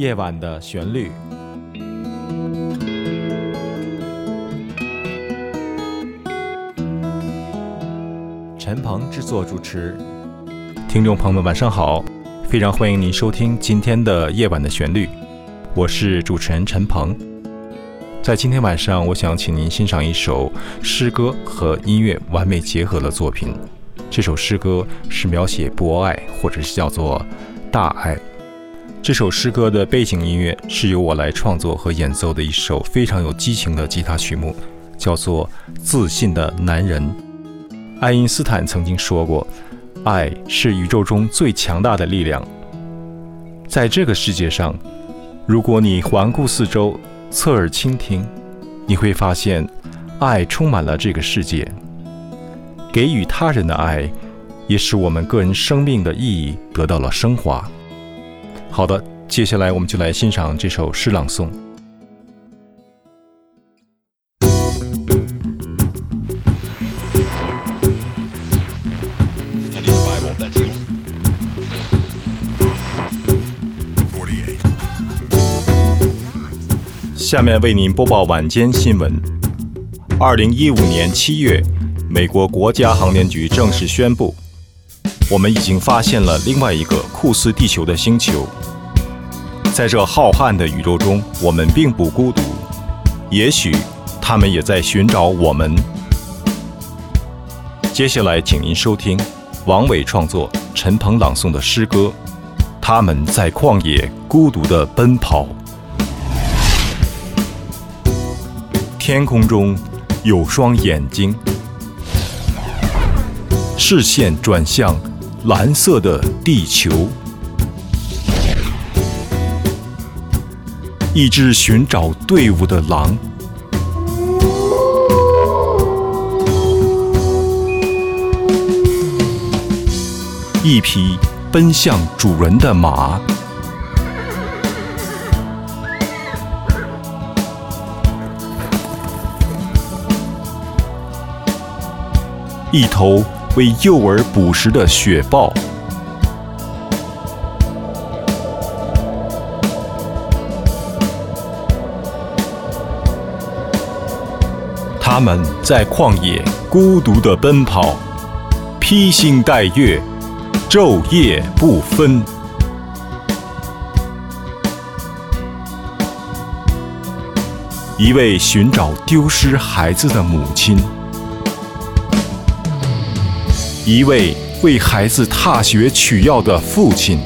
夜晚的旋律。陈鹏制作主持，听众朋友们晚上好，非常欢迎您收听今天的夜晚的旋律，我是主持人陈鹏。在今天晚上，我想请您欣赏一首诗歌和音乐完美结合的作品。这首诗歌是描写博爱，或者是叫做大爱。这首诗歌的背景音乐是由我来创作和演奏的一首非常有激情的吉他曲目，叫做《自信的男人》。爱因斯坦曾经说过：“爱是宇宙中最强大的力量。”在这个世界上，如果你环顾四周，侧耳倾听，你会发现，爱充满了这个世界。给予他人的爱，也使我们个人生命的意义得到了升华。好的，接下来我们就来欣赏这首诗朗诵。下面为您播报晚间新闻。二零一五年七月。美国国家航天局正式宣布，我们已经发现了另外一个酷似地球的星球。在这浩瀚的宇宙中，我们并不孤独。也许他们也在寻找我们。接下来，请您收听王伟创作、陈鹏朗诵的诗歌《他们在旷野孤独地奔跑》。天空中有双眼睛。视线转向蓝色的地球，一只寻找队伍的狼，一匹奔向主人的马，一头。为幼儿捕食的雪豹，他们在旷野孤独的奔跑，披星戴月，昼夜不分。一位寻找丢失孩子的母亲。一位为孩子踏雪取药的父亲，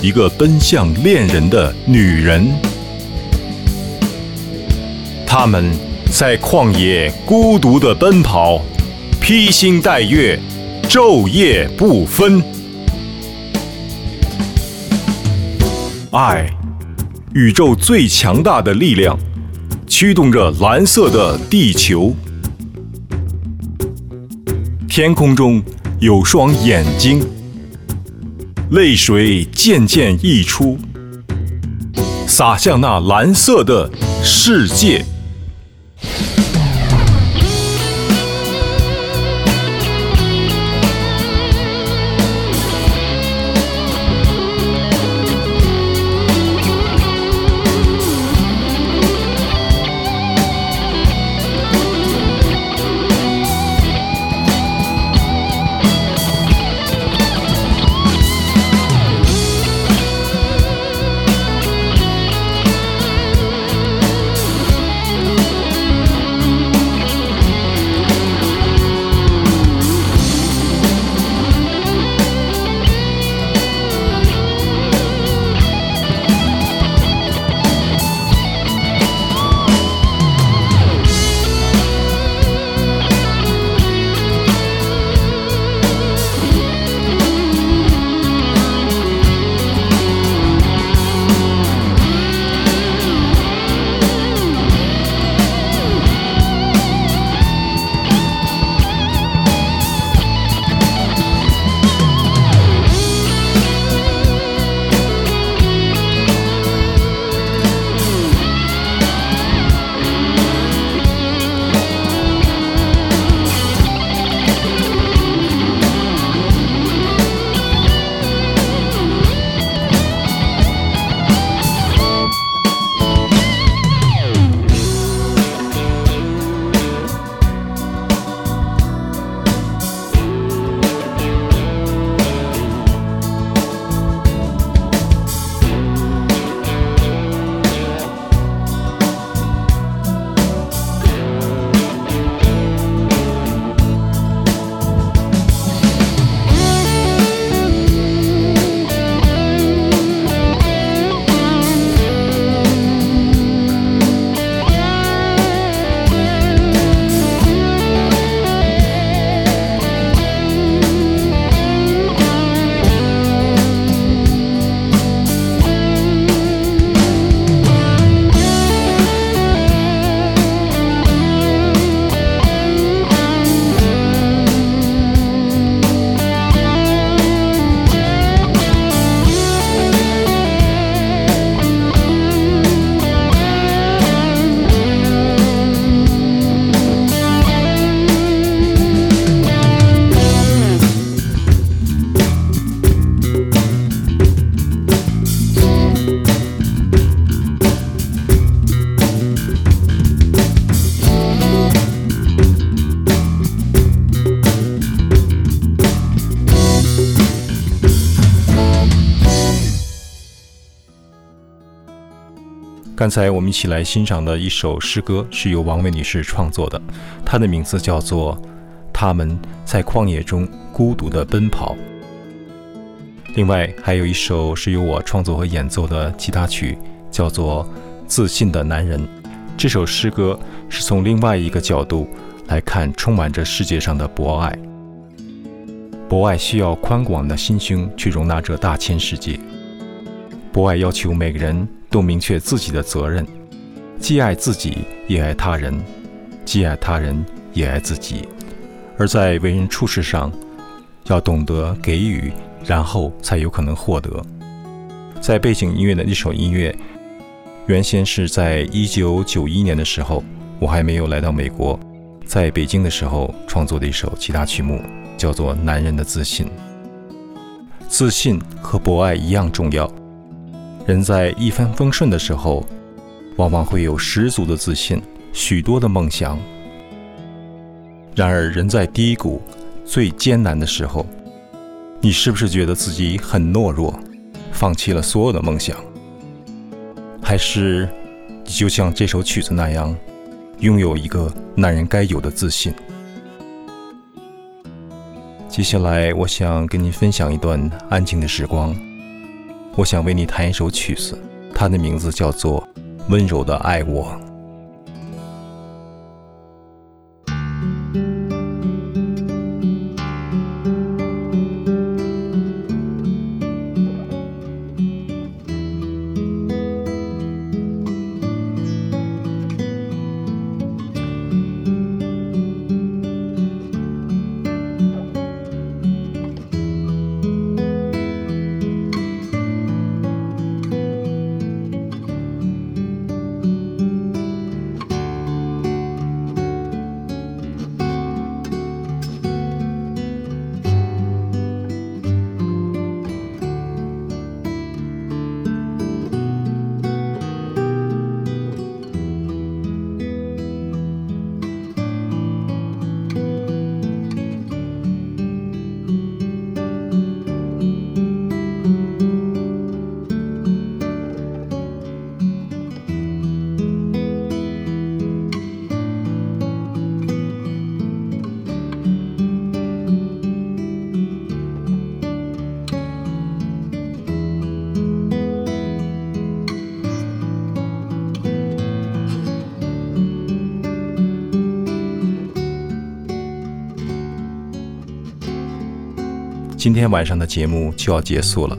一个奔向恋人的女人，他们在旷野孤独的奔跑，披星戴月，昼夜不分。爱，宇宙最强大的力量，驱动着蓝色的地球。天空中有双眼睛，泪水渐渐溢出，洒向那蓝色的世界。刚才我们一起来欣赏的一首诗歌是由王维女士创作的，她的名字叫做《他们在旷野中孤独的奔跑》。另外还有一首是由我创作和演奏的吉他曲，叫做《自信的男人》。这首诗歌是从另外一个角度来看充满着世界上的博爱。博爱需要宽广的心胸去容纳这大千世界。博爱要求每个人都明确自己的责任，既爱自己也爱他人，既爱他人也爱自己。而在为人处事上，要懂得给予，然后才有可能获得。在背景音乐的一首音乐，原先是在一九九一年的时候，我还没有来到美国，在北京的时候创作的一首其他曲目，叫做《男人的自信》。自信和博爱一样重要。人在一帆风顺的时候，往往会有十足的自信，许多的梦想。然而，人在低谷、最艰难的时候，你是不是觉得自己很懦弱，放弃了所有的梦想？还是你就像这首曲子那样，拥有一个男人该有的自信？接下来，我想跟你分享一段安静的时光。我想为你弹一首曲子，它的名字叫做《温柔的爱我》。今天晚上的节目就要结束了，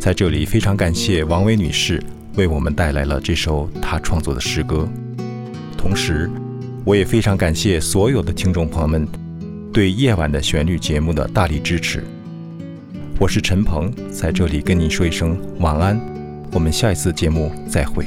在这里非常感谢王薇女士为我们带来了这首她创作的诗歌，同时，我也非常感谢所有的听众朋友们对《夜晚的旋律》节目的大力支持。我是陈鹏，在这里跟您说一声晚安，我们下一次节目再会。